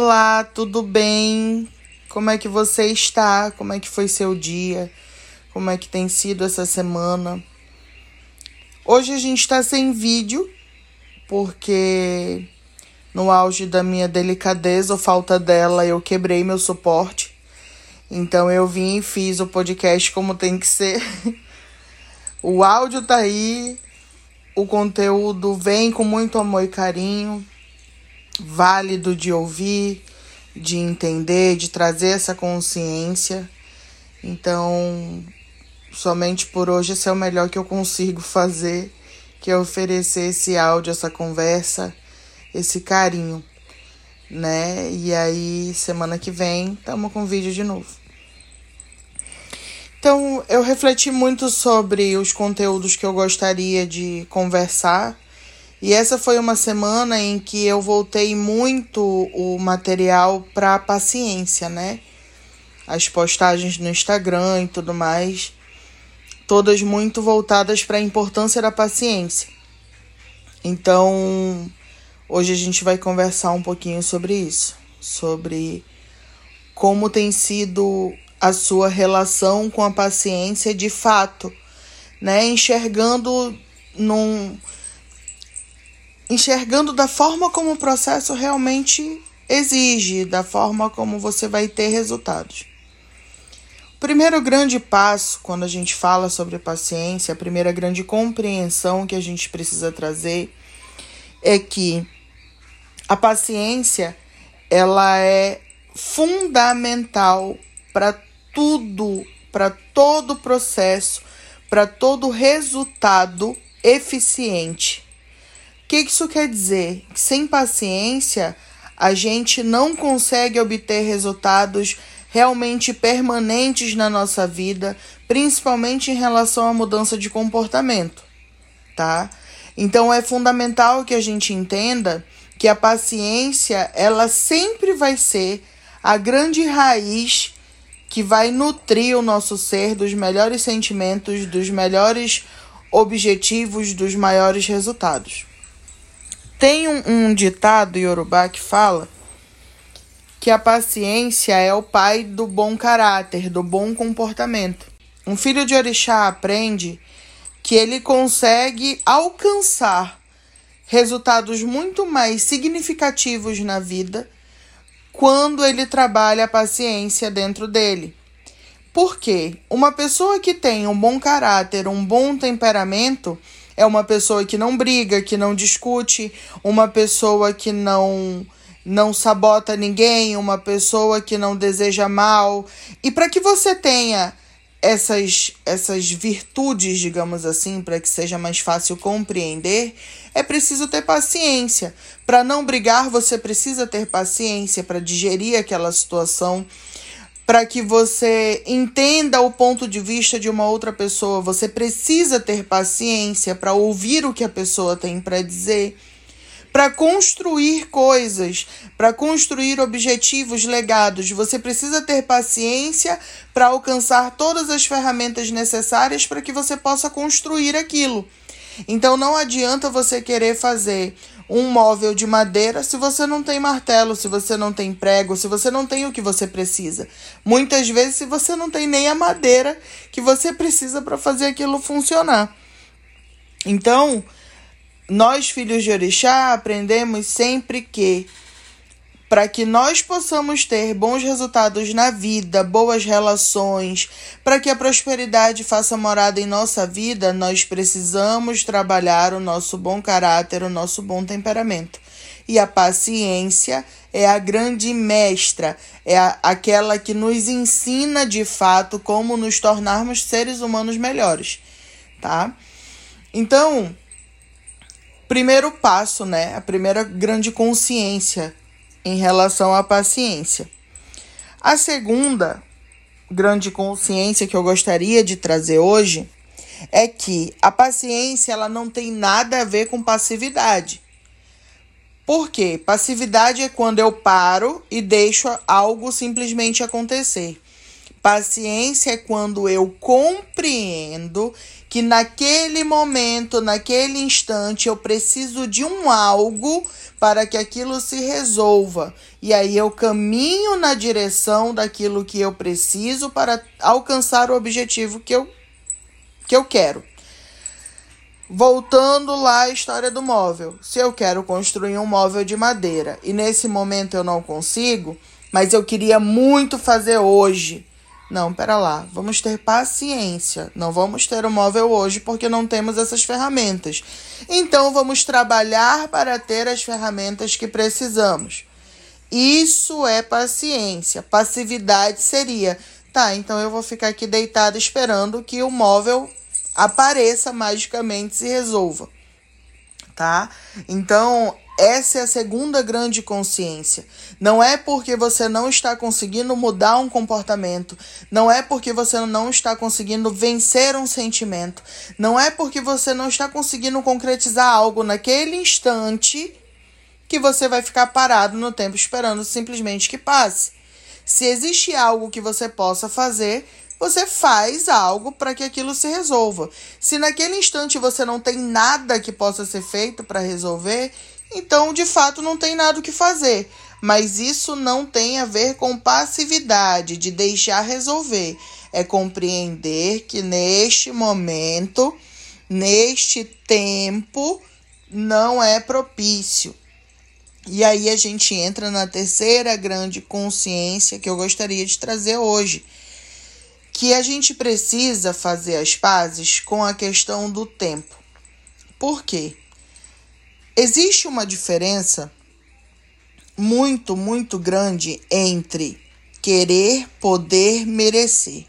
Olá, tudo bem? Como é que você está? Como é que foi seu dia? Como é que tem sido essa semana? Hoje a gente está sem vídeo, porque no auge da minha delicadeza ou falta dela, eu quebrei meu suporte. Então eu vim e fiz o podcast como tem que ser. o áudio tá aí, o conteúdo vem com muito amor e carinho válido de ouvir, de entender, de trazer essa consciência. Então, somente por hoje esse é o melhor que eu consigo fazer, que é oferecer esse áudio, essa conversa, esse carinho, né? E aí, semana que vem, estamos com vídeo de novo. Então, eu refleti muito sobre os conteúdos que eu gostaria de conversar e essa foi uma semana em que eu voltei muito o material para a paciência, né? As postagens no Instagram e tudo mais, todas muito voltadas para a importância da paciência. Então, hoje a gente vai conversar um pouquinho sobre isso, sobre como tem sido a sua relação com a paciência de fato, né? Enxergando num enxergando da forma como o processo realmente exige, da forma como você vai ter resultados. O primeiro grande passo, quando a gente fala sobre paciência, a primeira grande compreensão que a gente precisa trazer é que a paciência ela é fundamental para tudo, para todo processo, para todo resultado eficiente que isso quer dizer? Que sem paciência, a gente não consegue obter resultados realmente permanentes na nossa vida, principalmente em relação à mudança de comportamento, tá? Então é fundamental que a gente entenda que a paciência, ela sempre vai ser a grande raiz que vai nutrir o nosso ser dos melhores sentimentos, dos melhores objetivos, dos maiores resultados. Tem um, um ditado iorubá que fala que a paciência é o pai do bom caráter, do bom comportamento. Um filho de orixá aprende que ele consegue alcançar resultados muito mais significativos na vida quando ele trabalha a paciência dentro dele. Por quê? Uma pessoa que tem um bom caráter, um bom temperamento, é uma pessoa que não briga, que não discute, uma pessoa que não não sabota ninguém, uma pessoa que não deseja mal. E para que você tenha essas essas virtudes, digamos assim, para que seja mais fácil compreender, é preciso ter paciência. Para não brigar, você precisa ter paciência para digerir aquela situação para que você entenda o ponto de vista de uma outra pessoa. Você precisa ter paciência para ouvir o que a pessoa tem para dizer, para construir coisas, para construir objetivos legados. Você precisa ter paciência para alcançar todas as ferramentas necessárias para que você possa construir aquilo. Então não adianta você querer fazer um móvel de madeira se você não tem martelo, se você não tem prego, se você não tem o que você precisa. Muitas vezes, se você não tem nem a madeira que você precisa para fazer aquilo funcionar. Então, nós, filhos de Orixá, aprendemos sempre que para que nós possamos ter bons resultados na vida, boas relações, para que a prosperidade faça morada em nossa vida, nós precisamos trabalhar o nosso bom caráter, o nosso bom temperamento. E a paciência é a grande mestra, é a, aquela que nos ensina de fato como nos tornarmos seres humanos melhores, tá? Então, primeiro passo, né? A primeira grande consciência em relação à paciência. A segunda grande consciência que eu gostaria de trazer hoje é que a paciência ela não tem nada a ver com passividade. Por quê? Passividade é quando eu paro e deixo algo simplesmente acontecer. Paciência é quando eu compreendo que naquele momento, naquele instante, eu preciso de um algo para que aquilo se resolva. E aí eu caminho na direção daquilo que eu preciso para alcançar o objetivo que eu, que eu quero. Voltando lá à história do móvel. Se eu quero construir um móvel de madeira e nesse momento eu não consigo, mas eu queria muito fazer hoje. Não, pera lá, vamos ter paciência. Não vamos ter o móvel hoje porque não temos essas ferramentas. Então vamos trabalhar para ter as ferramentas que precisamos. Isso é paciência. Passividade seria, tá, então eu vou ficar aqui deitado esperando que o móvel apareça magicamente se resolva, tá? Então, essa é a segunda grande consciência. Não é porque você não está conseguindo mudar um comportamento, não é porque você não está conseguindo vencer um sentimento, não é porque você não está conseguindo concretizar algo naquele instante que você vai ficar parado no tempo esperando simplesmente que passe. Se existe algo que você possa fazer, você faz algo para que aquilo se resolva. Se naquele instante você não tem nada que possa ser feito para resolver, então de fato não tem nada o que fazer. Mas isso não tem a ver com passividade, de deixar resolver. É compreender que neste momento, neste tempo, não é propício. E aí a gente entra na terceira grande consciência que eu gostaria de trazer hoje que a gente precisa fazer as pazes com a questão do tempo. Por quê? Existe uma diferença muito, muito grande entre querer, poder, merecer.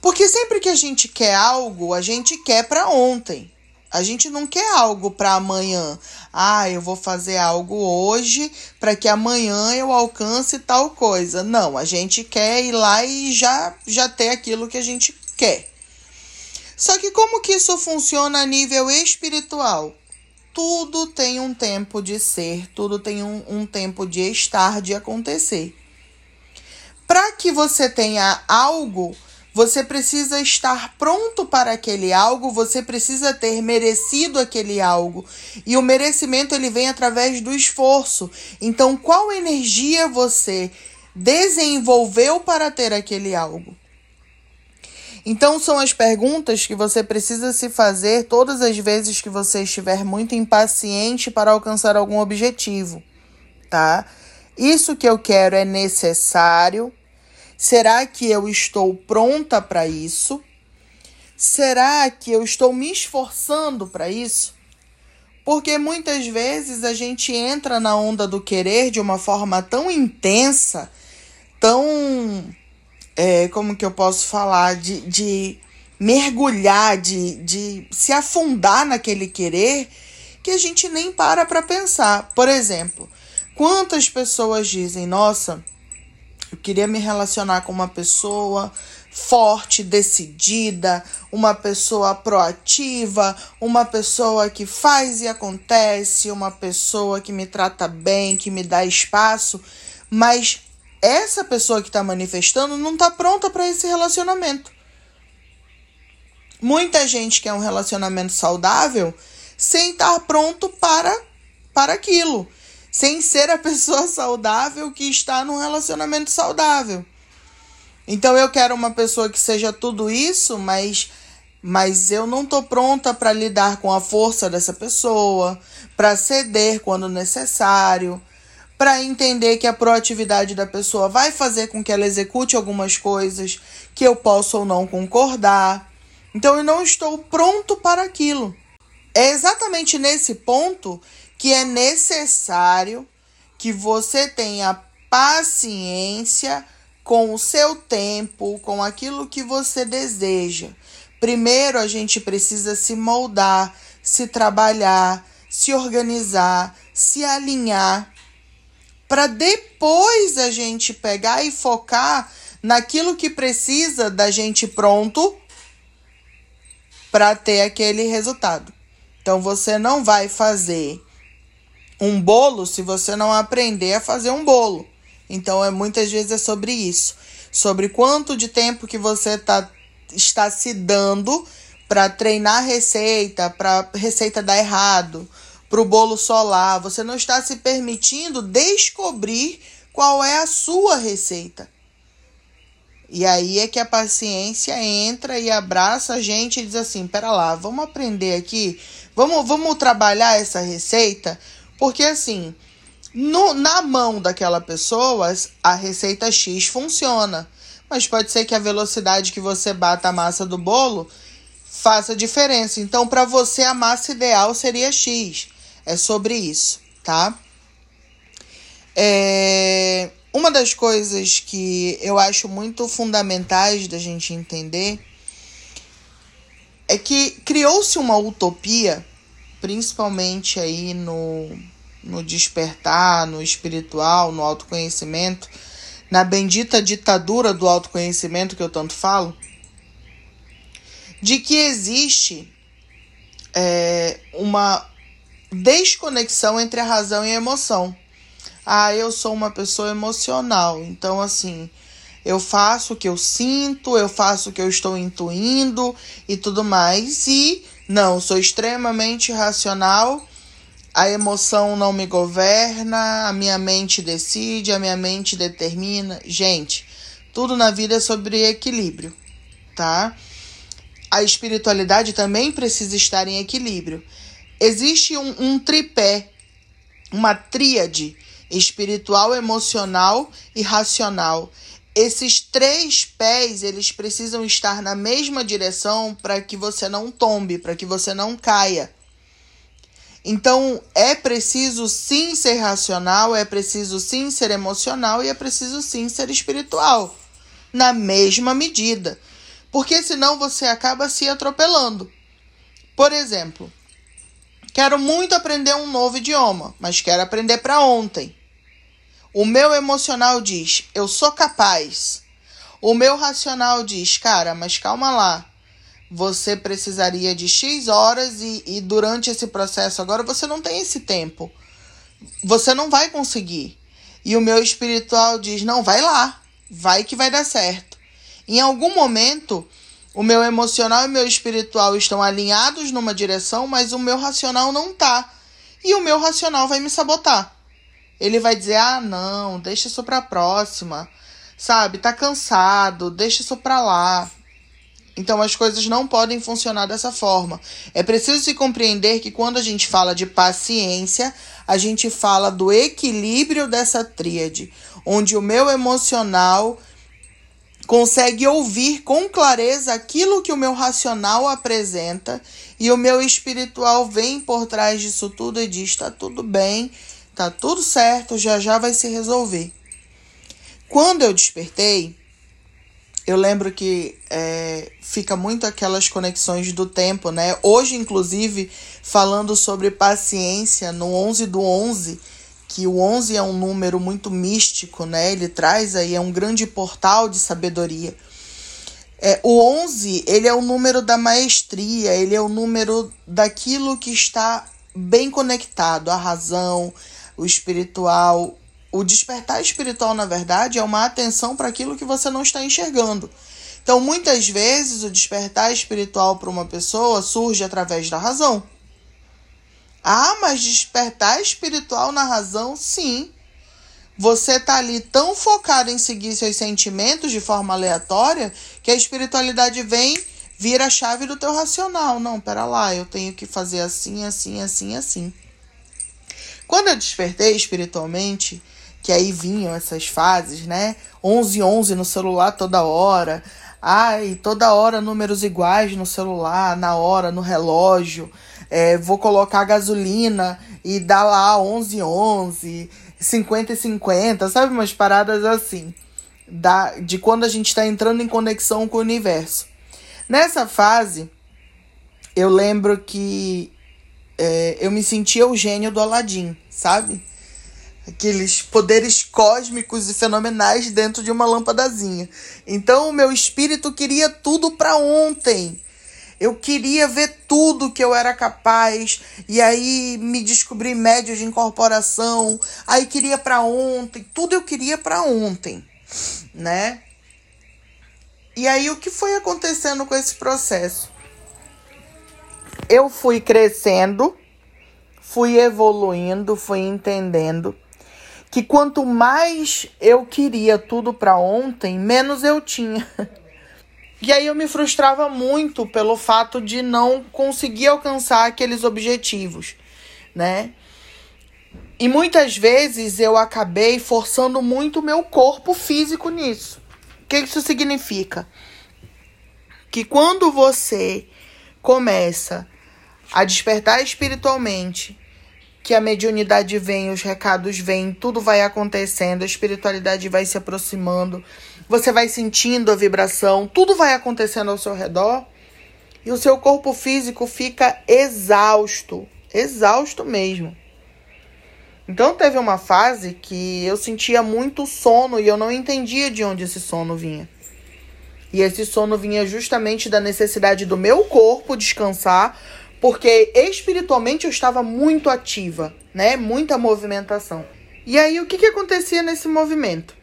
Porque sempre que a gente quer algo, a gente quer para ontem. A gente não quer algo para amanhã. Ah, eu vou fazer algo hoje para que amanhã eu alcance tal coisa. Não, a gente quer ir lá e já já ter aquilo que a gente quer. Só que como que isso funciona a nível espiritual? Tudo tem um tempo de ser, tudo tem um, um tempo de estar, de acontecer. Para que você tenha algo, você precisa estar pronto para aquele algo, você precisa ter merecido aquele algo. E o merecimento ele vem através do esforço. Então, qual energia você desenvolveu para ter aquele algo? Então, são as perguntas que você precisa se fazer todas as vezes que você estiver muito impaciente para alcançar algum objetivo, tá? Isso que eu quero é necessário Será que eu estou pronta para isso? Será que eu estou me esforçando para isso? Porque muitas vezes a gente entra na onda do querer de uma forma tão intensa, tão. É, como que eu posso falar? De, de mergulhar, de, de se afundar naquele querer, que a gente nem para para pensar. Por exemplo, quantas pessoas dizem: Nossa, eu queria me relacionar com uma pessoa forte, decidida, uma pessoa proativa, uma pessoa que faz e acontece, uma pessoa que me trata bem, que me dá espaço, mas essa pessoa que está manifestando não está pronta para esse relacionamento. Muita gente quer um relacionamento saudável sem estar pronto para, para aquilo sem ser a pessoa saudável que está num relacionamento saudável. Então eu quero uma pessoa que seja tudo isso, mas mas eu não tô pronta para lidar com a força dessa pessoa, para ceder quando necessário, para entender que a proatividade da pessoa vai fazer com que ela execute algumas coisas que eu posso ou não concordar. Então eu não estou pronto para aquilo. É exatamente nesse ponto que é necessário que você tenha paciência com o seu tempo, com aquilo que você deseja. Primeiro a gente precisa se moldar, se trabalhar, se organizar, se alinhar, para depois a gente pegar e focar naquilo que precisa da gente pronto para ter aquele resultado. Então você não vai fazer um bolo se você não aprender a fazer um bolo. Então, é muitas vezes é sobre isso, sobre quanto de tempo que você tá, está se dando para treinar receita, para receita dar errado, para o bolo solar. Você não está se permitindo descobrir qual é a sua receita. E aí é que a paciência entra e abraça a gente e diz assim: pera lá, vamos aprender aqui, vamos, vamos trabalhar essa receita, porque assim, no, na mão daquela pessoa, a receita X funciona. Mas pode ser que a velocidade que você bata a massa do bolo faça diferença. Então, para você, a massa ideal seria X. É sobre isso, tá? É... Uma das coisas que eu acho muito fundamentais da gente entender é que criou-se uma utopia, principalmente aí no, no despertar, no espiritual, no autoconhecimento, na bendita ditadura do autoconhecimento que eu tanto falo, de que existe é, uma desconexão entre a razão e a emoção. Ah, eu sou uma pessoa emocional, então assim, eu faço o que eu sinto, eu faço o que eu estou intuindo e tudo mais, e não, sou extremamente racional, a emoção não me governa, a minha mente decide, a minha mente determina. Gente, tudo na vida é sobre equilíbrio, tá? a espiritualidade também precisa estar em equilíbrio. Existe um, um tripé, uma tríade espiritual, emocional e racional. Esses três pés, eles precisam estar na mesma direção para que você não tombe, para que você não caia. Então, é preciso sim ser racional, é preciso sim ser emocional e é preciso sim ser espiritual, na mesma medida porque senão você acaba se atropelando. Por exemplo, quero muito aprender um novo idioma, mas quero aprender para ontem. O meu emocional diz: eu sou capaz. O meu racional diz: cara, mas calma lá. Você precisaria de X horas e, e durante esse processo agora você não tem esse tempo. Você não vai conseguir. E o meu espiritual diz: não, vai lá, vai que vai dar certo. Em algum momento, o meu emocional e meu espiritual estão alinhados numa direção, mas o meu racional não tá. E o meu racional vai me sabotar. Ele vai dizer: "Ah, não, deixa isso para próxima". Sabe? Tá cansado, deixa isso para lá. Então as coisas não podem funcionar dessa forma. É preciso se compreender que quando a gente fala de paciência, a gente fala do equilíbrio dessa tríade, onde o meu emocional consegue ouvir com clareza aquilo que o meu racional apresenta e o meu espiritual vem por trás disso tudo e diz: tá tudo bem, tá tudo certo, já já vai se resolver. Quando eu despertei, eu lembro que é, fica muito aquelas conexões do tempo, né? Hoje, inclusive, falando sobre paciência no 11 do 11 que o 11 é um número muito místico, né? Ele traz aí é um grande portal de sabedoria. É, o 11, ele é o número da maestria, ele é o número daquilo que está bem conectado, a razão, o espiritual. O despertar espiritual, na verdade, é uma atenção para aquilo que você não está enxergando. Então, muitas vezes, o despertar espiritual para uma pessoa surge através da razão. Ah, mas despertar espiritual na razão, sim. Você tá ali tão focado em seguir seus sentimentos de forma aleatória que a espiritualidade vem, vira a chave do teu racional. Não, pera lá, eu tenho que fazer assim, assim, assim, assim. Quando eu despertei espiritualmente, que aí vinham essas fases, né? 11 11 no celular toda hora. Ai, toda hora números iguais no celular, na hora, no relógio é, vou colocar gasolina e dá lá 11 11, 50 e 50, sabe? Umas paradas assim, da, de quando a gente está entrando em conexão com o universo. Nessa fase, eu lembro que é, eu me sentia o gênio do Aladim, sabe? Aqueles poderes cósmicos e fenomenais dentro de uma lâmpadazinha. Então, o meu espírito queria tudo para ontem. Eu queria ver tudo que eu era capaz e aí me descobri médio de incorporação. Aí queria para ontem, tudo eu queria para ontem, né? E aí o que foi acontecendo com esse processo? eu fui crescendo, fui evoluindo, fui entendendo que quanto mais eu queria tudo para ontem, menos eu tinha. E aí eu me frustrava muito pelo fato de não conseguir alcançar aqueles objetivos, né? E muitas vezes eu acabei forçando muito o meu corpo físico nisso. O que isso significa? Que quando você começa a despertar espiritualmente, que a mediunidade vem, os recados vêm, tudo vai acontecendo, a espiritualidade vai se aproximando, você vai sentindo a vibração, tudo vai acontecendo ao seu redor e o seu corpo físico fica exausto, exausto mesmo. Então teve uma fase que eu sentia muito sono e eu não entendia de onde esse sono vinha. E esse sono vinha justamente da necessidade do meu corpo descansar, porque espiritualmente eu estava muito ativa, né? Muita movimentação. E aí o que, que acontecia nesse movimento?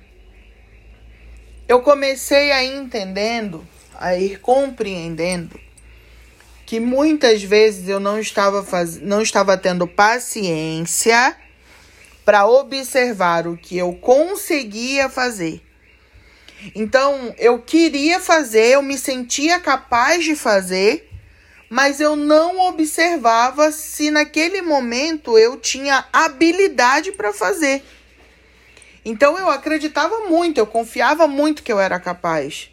Eu comecei a entendendo, a ir compreendendo que muitas vezes eu não estava faz... não estava tendo paciência para observar o que eu conseguia fazer. Então, eu queria fazer, eu me sentia capaz de fazer, mas eu não observava se naquele momento eu tinha habilidade para fazer. Então eu acreditava muito, eu confiava muito que eu era capaz.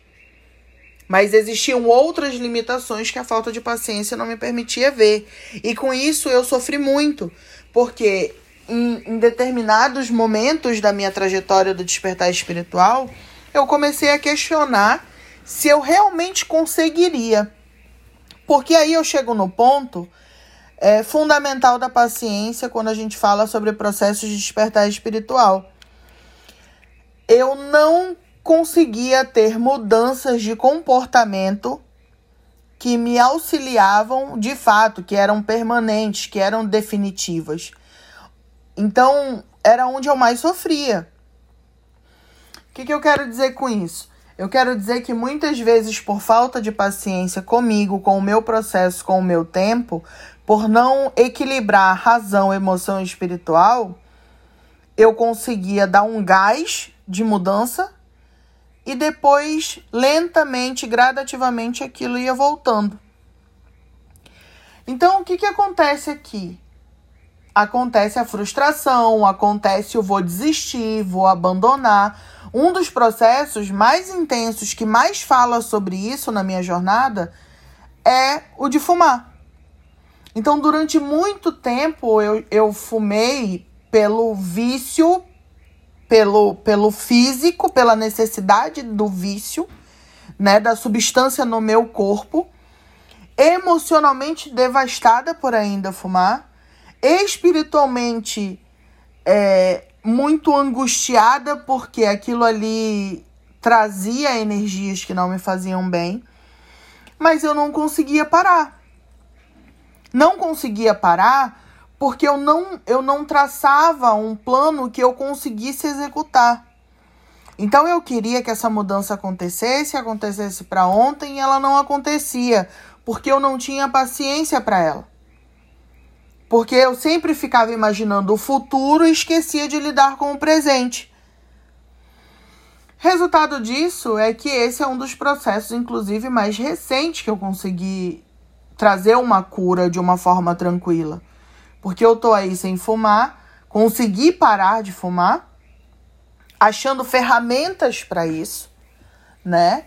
Mas existiam outras limitações que a falta de paciência não me permitia ver. E com isso eu sofri muito, porque em, em determinados momentos da minha trajetória do despertar espiritual, eu comecei a questionar se eu realmente conseguiria. Porque aí eu chego no ponto é, fundamental da paciência quando a gente fala sobre processos de despertar espiritual eu não conseguia ter mudanças de comportamento que me auxiliavam de fato, que eram permanentes, que eram definitivas. Então, era onde eu mais sofria. O que, que eu quero dizer com isso? Eu quero dizer que muitas vezes, por falta de paciência comigo, com o meu processo, com o meu tempo, por não equilibrar razão, emoção e espiritual, eu conseguia dar um gás de mudança e depois, lentamente, gradativamente, aquilo ia voltando. Então, o que, que acontece aqui? Acontece a frustração, acontece o vou desistir, vou abandonar. Um dos processos mais intensos que mais fala sobre isso na minha jornada é o de fumar. Então, durante muito tempo, eu, eu fumei pelo vício pelo, pelo físico, pela necessidade do vício, né, da substância no meu corpo, emocionalmente devastada por ainda fumar, espiritualmente é, muito angustiada porque aquilo ali trazia energias que não me faziam bem, mas eu não conseguia parar. Não conseguia parar porque eu não, eu não traçava um plano que eu conseguisse executar. Então eu queria que essa mudança acontecesse, acontecesse para ontem e ela não acontecia, porque eu não tinha paciência para ela. Porque eu sempre ficava imaginando o futuro e esquecia de lidar com o presente. Resultado disso é que esse é um dos processos, inclusive, mais recentes que eu consegui trazer uma cura de uma forma tranquila. Porque eu tô aí sem fumar, consegui parar de fumar, achando ferramentas para isso, né?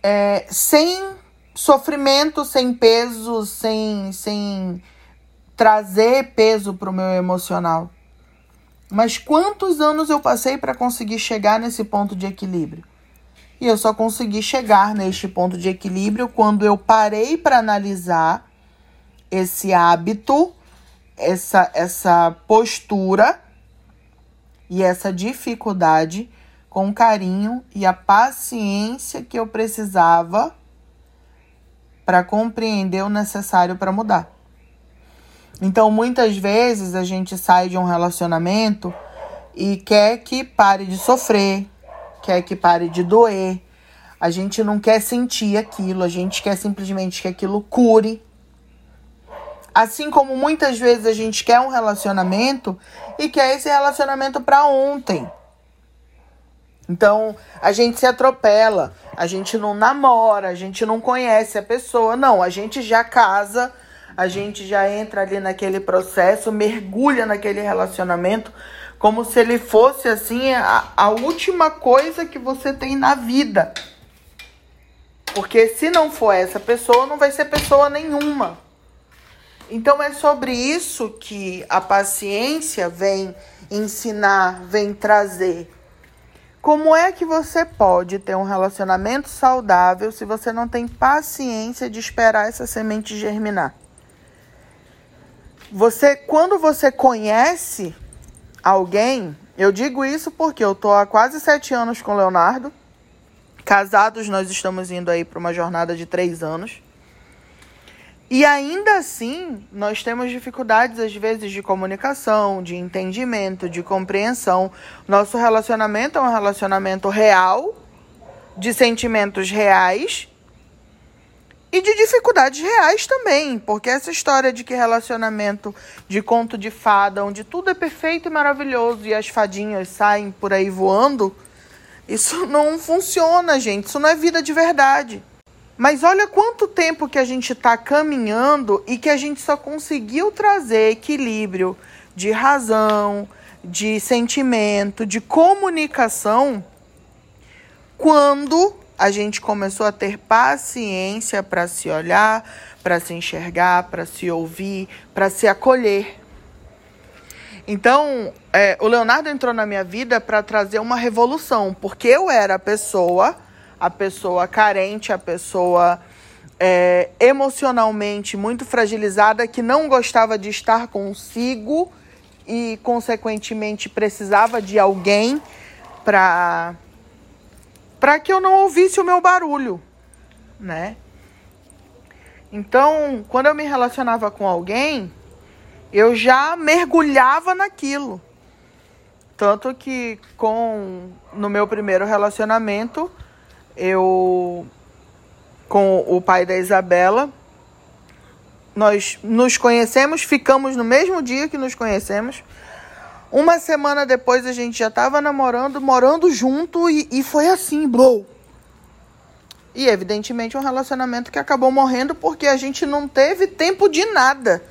É, sem sofrimento, sem peso, sem, sem trazer peso para o meu emocional. Mas quantos anos eu passei para conseguir chegar nesse ponto de equilíbrio? E eu só consegui chegar neste ponto de equilíbrio quando eu parei para analisar esse hábito essa, essa postura e essa dificuldade com o carinho e a paciência que eu precisava para compreender o necessário para mudar. Então, muitas vezes a gente sai de um relacionamento e quer que pare de sofrer, quer que pare de doer. A gente não quer sentir aquilo, a gente quer simplesmente que aquilo cure. Assim como muitas vezes a gente quer um relacionamento e quer esse relacionamento para ontem. Então, a gente se atropela, a gente não namora, a gente não conhece a pessoa. Não, a gente já casa, a gente já entra ali naquele processo, mergulha naquele relacionamento como se ele fosse assim a, a última coisa que você tem na vida. Porque se não for essa pessoa, não vai ser pessoa nenhuma. Então é sobre isso que a paciência vem ensinar, vem trazer. Como é que você pode ter um relacionamento saudável se você não tem paciência de esperar essa semente germinar? Você, quando você conhece alguém, eu digo isso porque eu tô há quase sete anos com o Leonardo. Casados, nós estamos indo aí para uma jornada de três anos. E ainda assim, nós temos dificuldades, às vezes, de comunicação, de entendimento, de compreensão. Nosso relacionamento é um relacionamento real, de sentimentos reais e de dificuldades reais também. Porque essa história de que relacionamento de conto de fada, onde tudo é perfeito e maravilhoso e as fadinhas saem por aí voando, isso não funciona, gente. Isso não é vida de verdade. Mas olha quanto tempo que a gente está caminhando e que a gente só conseguiu trazer equilíbrio de razão, de sentimento, de comunicação quando a gente começou a ter paciência para se olhar, para se enxergar, para se ouvir, para se acolher. Então, é, o Leonardo entrou na minha vida para trazer uma revolução, porque eu era a pessoa a pessoa carente, a pessoa é, emocionalmente muito fragilizada, que não gostava de estar consigo e, consequentemente, precisava de alguém para para que eu não ouvisse o meu barulho, né? Então, quando eu me relacionava com alguém, eu já mergulhava naquilo. Tanto que com no meu primeiro relacionamento, eu com o pai da Isabela. Nós nos conhecemos, ficamos no mesmo dia que nos conhecemos. Uma semana depois a gente já estava namorando, morando junto e, e foi assim, blow. E evidentemente um relacionamento que acabou morrendo porque a gente não teve tempo de nada.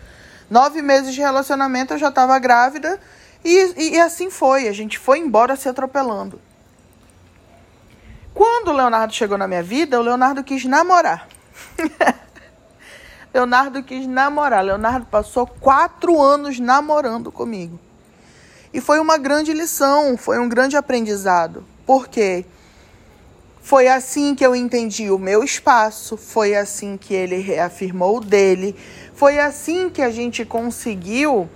Nove meses de relacionamento eu já estava grávida e, e, e assim foi. A gente foi embora se atropelando. Quando o Leonardo chegou na minha vida, o Leonardo quis namorar. Leonardo quis namorar. Leonardo passou quatro anos namorando comigo. E foi uma grande lição, foi um grande aprendizado. Por quê? Foi assim que eu entendi o meu espaço, foi assim que ele reafirmou o dele, foi assim que a gente conseguiu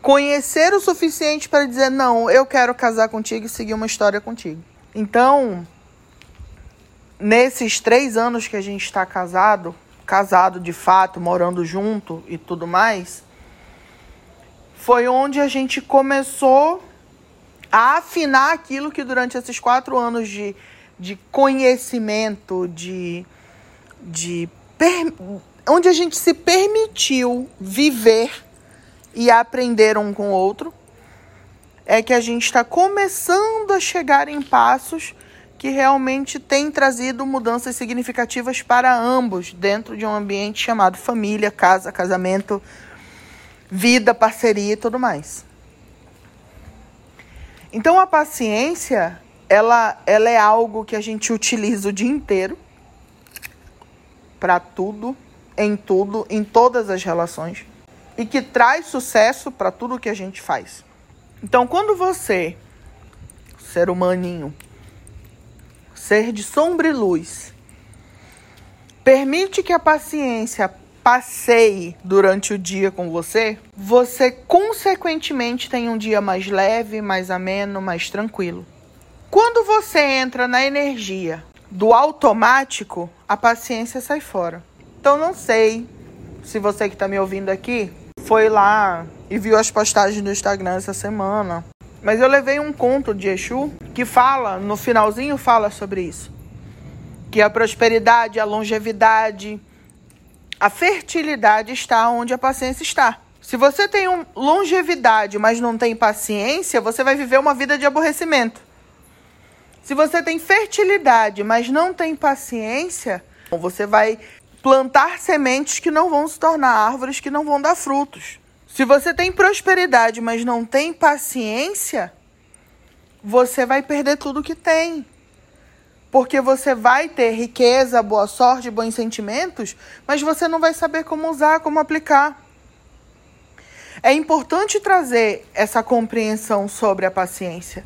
conhecer o suficiente para dizer: não, eu quero casar contigo e seguir uma história contigo. Então, nesses três anos que a gente está casado, casado de fato, morando junto e tudo mais, foi onde a gente começou a afinar aquilo que durante esses quatro anos de, de conhecimento, de, de onde a gente se permitiu viver e aprender um com o outro é que a gente está começando a chegar em passos que realmente têm trazido mudanças significativas para ambos dentro de um ambiente chamado família, casa, casamento, vida, parceria e tudo mais. Então a paciência, ela, ela é algo que a gente utiliza o dia inteiro para tudo, em tudo, em todas as relações e que traz sucesso para tudo que a gente faz. Então, quando você, ser humaninho, ser de sombra e luz, permite que a paciência passeie durante o dia com você, você consequentemente tem um dia mais leve, mais ameno, mais tranquilo. Quando você entra na energia do automático, a paciência sai fora. Então não sei se você que está me ouvindo aqui foi lá e viu as postagens do Instagram essa semana. Mas eu levei um conto de Exu que fala, no finalzinho fala sobre isso. Que a prosperidade, a longevidade, A fertilidade está onde a paciência está. Se você tem um longevidade, mas não tem paciência, você vai viver uma vida de aborrecimento. Se você tem fertilidade, mas não tem paciência, você vai plantar sementes que não vão se tornar árvores que não vão dar frutos. Se você tem prosperidade, mas não tem paciência, você vai perder tudo que tem. Porque você vai ter riqueza, boa sorte, bons sentimentos, mas você não vai saber como usar, como aplicar. É importante trazer essa compreensão sobre a paciência.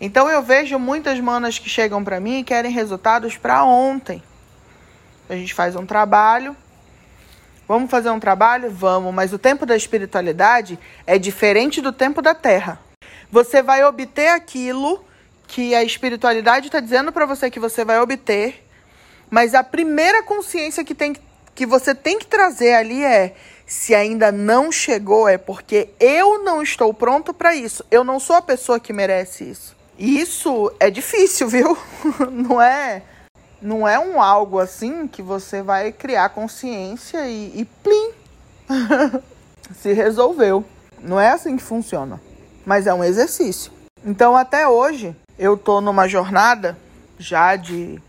Então eu vejo muitas manas que chegam para mim e querem resultados para ontem. A gente faz um trabalho. Vamos fazer um trabalho? Vamos, mas o tempo da espiritualidade é diferente do tempo da terra. Você vai obter aquilo que a espiritualidade está dizendo para você que você vai obter, mas a primeira consciência que, tem, que você tem que trazer ali é: se ainda não chegou, é porque eu não estou pronto para isso. Eu não sou a pessoa que merece isso. Isso é difícil, viu? Não é não é um algo assim que você vai criar consciência e, e plim, se resolveu. Não é assim que funciona, mas é um exercício. Então até hoje eu tô numa jornada já de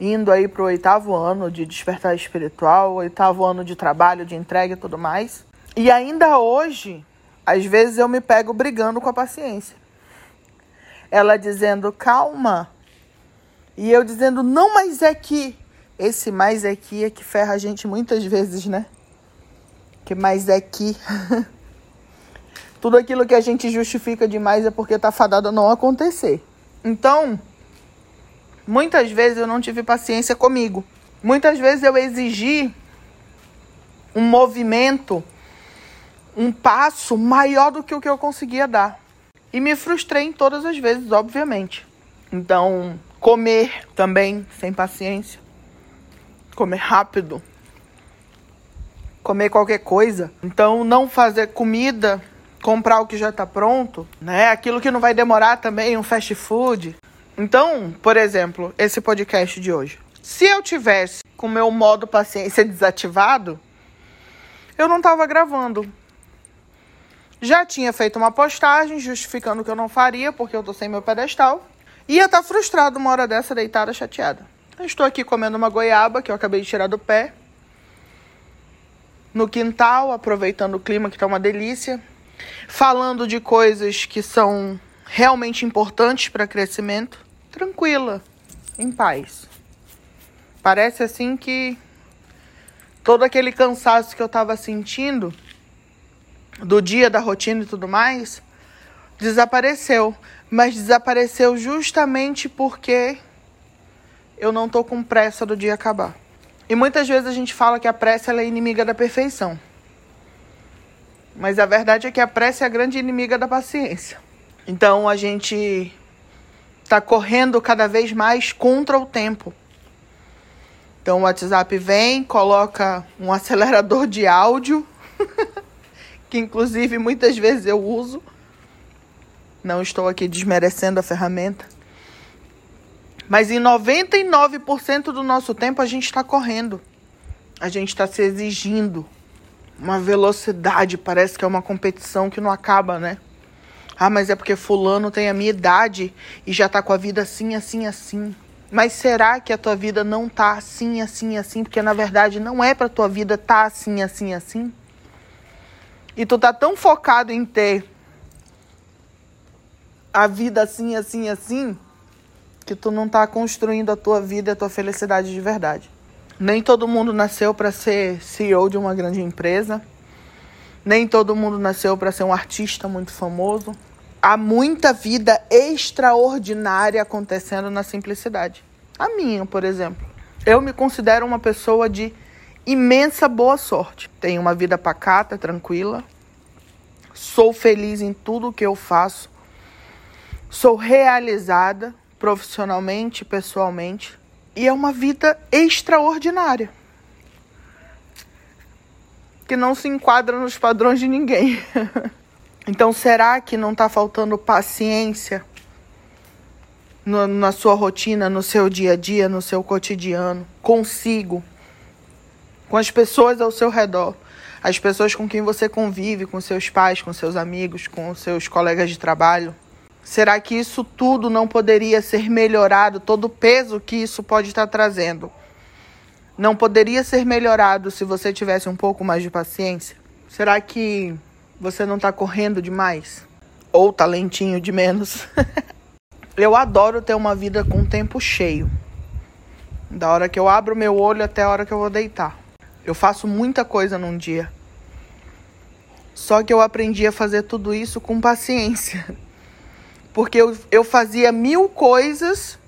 indo aí pro oitavo ano de despertar espiritual, oitavo ano de trabalho, de entrega e tudo mais. E ainda hoje, às vezes eu me pego brigando com a paciência. Ela dizendo, calma, e eu dizendo, não, mas é que. Esse mais é que é que ferra a gente muitas vezes, né? Que mais é que. Tudo aquilo que a gente justifica demais é porque tá fadado a não acontecer. Então, muitas vezes eu não tive paciência comigo. Muitas vezes eu exigi um movimento, um passo maior do que o que eu conseguia dar. E me frustrei em todas as vezes, obviamente. Então, Comer também sem paciência. Comer rápido. Comer qualquer coisa. Então, não fazer comida, comprar o que já está pronto, né? Aquilo que não vai demorar também, um fast food. Então, por exemplo, esse podcast de hoje. Se eu tivesse com meu modo paciência desativado, eu não estava gravando. Já tinha feito uma postagem justificando que eu não faria porque eu tô sem meu pedestal. Ia estar tá frustrado uma hora dessa, deitada, chateada. Eu estou aqui comendo uma goiaba que eu acabei de tirar do pé. No quintal, aproveitando o clima que está uma delícia. Falando de coisas que são realmente importantes para crescimento. Tranquila, em paz. Parece assim que todo aquele cansaço que eu estava sentindo do dia, da rotina e tudo mais, desapareceu mas desapareceu justamente porque eu não tô com pressa do dia acabar. E muitas vezes a gente fala que a pressa é inimiga da perfeição. Mas a verdade é que a pressa é a grande inimiga da paciência. Então a gente está correndo cada vez mais contra o tempo. Então o WhatsApp vem, coloca um acelerador de áudio, que inclusive muitas vezes eu uso não estou aqui desmerecendo a ferramenta. Mas em 99% do nosso tempo a gente está correndo. A gente está se exigindo uma velocidade. Parece que é uma competição que não acaba, né? Ah, mas é porque fulano tem a minha idade e já tá com a vida assim, assim, assim. Mas será que a tua vida não tá assim, assim, assim? Porque na verdade não é pra tua vida tá assim, assim, assim. E tu tá tão focado em ter a vida assim, assim, assim, que tu não tá construindo a tua vida e a tua felicidade de verdade. Nem todo mundo nasceu para ser CEO de uma grande empresa. Nem todo mundo nasceu para ser um artista muito famoso. Há muita vida extraordinária acontecendo na simplicidade. A minha, por exemplo. Eu me considero uma pessoa de imensa boa sorte. Tenho uma vida pacata, tranquila. Sou feliz em tudo que eu faço Sou realizada profissionalmente, pessoalmente, e é uma vida extraordinária. Que não se enquadra nos padrões de ninguém. então, será que não está faltando paciência no, na sua rotina, no seu dia a dia, no seu cotidiano, consigo? com as pessoas ao seu redor, as pessoas com quem você convive, com seus pais, com seus amigos, com seus colegas de trabalho? Será que isso tudo não poderia ser melhorado, todo o peso que isso pode estar trazendo? Não poderia ser melhorado se você tivesse um pouco mais de paciência? Será que você não está correndo demais? Ou talentinho tá de menos? eu adoro ter uma vida com tempo cheio. Da hora que eu abro meu olho até a hora que eu vou deitar. Eu faço muita coisa num dia. Só que eu aprendi a fazer tudo isso com paciência. Porque eu, eu fazia mil coisas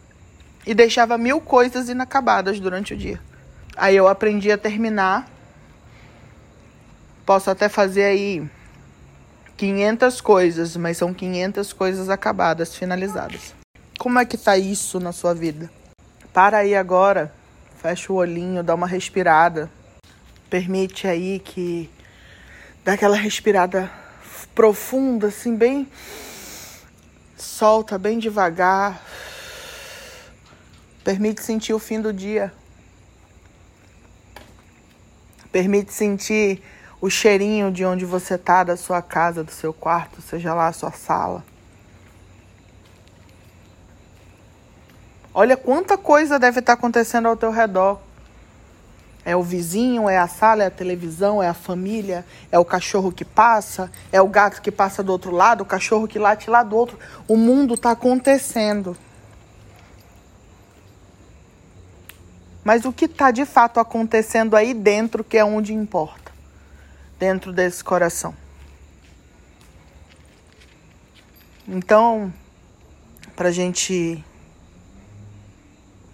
e deixava mil coisas inacabadas durante o dia. Aí eu aprendi a terminar. Posso até fazer aí 500 coisas, mas são 500 coisas acabadas, finalizadas. Como é que tá isso na sua vida? Para aí agora, fecha o olhinho, dá uma respirada. Permite aí que dá aquela respirada profunda, assim, bem solta bem devagar. Permite sentir o fim do dia. Permite sentir o cheirinho de onde você tá, da sua casa, do seu quarto, seja lá a sua sala. Olha quanta coisa deve estar tá acontecendo ao teu redor. É o vizinho, é a sala, é a televisão, é a família, é o cachorro que passa, é o gato que passa do outro lado, o cachorro que late lá do outro. O mundo está acontecendo. Mas o que está de fato acontecendo aí dentro que é onde importa? Dentro desse coração. Então, para a gente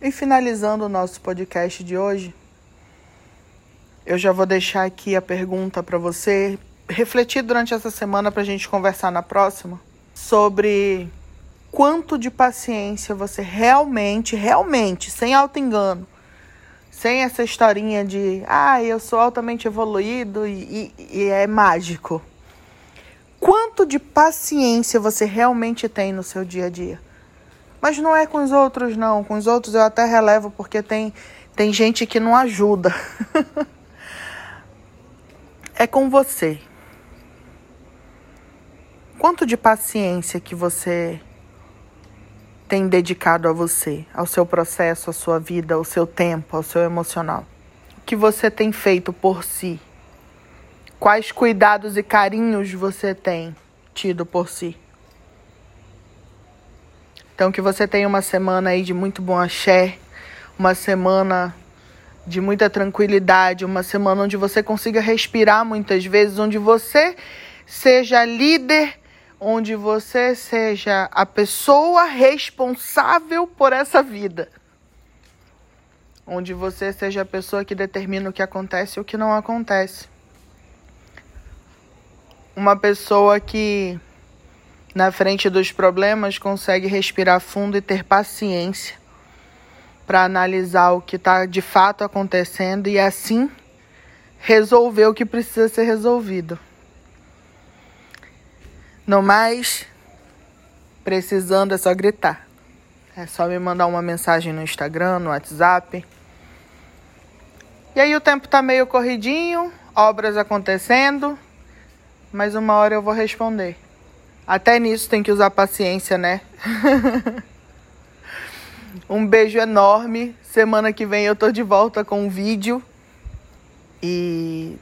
ir finalizando o nosso podcast de hoje, eu já vou deixar aqui a pergunta para você refletir durante essa semana para a gente conversar na próxima sobre quanto de paciência você realmente, realmente, sem auto engano, sem essa historinha de, ah, eu sou altamente evoluído e, e, e é mágico. Quanto de paciência você realmente tem no seu dia a dia? Mas não é com os outros, não. Com os outros eu até relevo porque tem, tem gente que não ajuda. é com você. Quanto de paciência que você tem dedicado a você, ao seu processo, à sua vida, ao seu tempo, ao seu emocional? O que você tem feito por si? Quais cuidados e carinhos você tem tido por si? Então, que você tenha uma semana aí de muito bom axé, uma semana de muita tranquilidade, uma semana onde você consiga respirar muitas vezes, onde você seja líder onde você seja a pessoa responsável por essa vida. Onde você seja a pessoa que determina o que acontece e o que não acontece. Uma pessoa que, na frente dos problemas, consegue respirar fundo e ter paciência para analisar o que está de fato acontecendo e assim resolver o que precisa ser resolvido. No mais, precisando é só gritar. É só me mandar uma mensagem no Instagram, no WhatsApp. E aí o tempo tá meio corridinho, obras acontecendo, mas uma hora eu vou responder. Até nisso tem que usar paciência, né? um beijo enorme. Semana que vem eu tô de volta com um vídeo e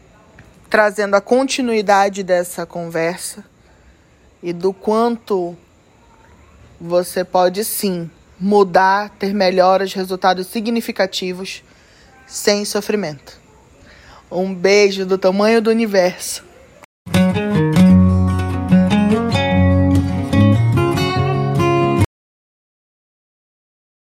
trazendo a continuidade dessa conversa e do quanto você pode sim mudar, ter melhoras, resultados significativos sem sofrimento. Um beijo do tamanho do universo.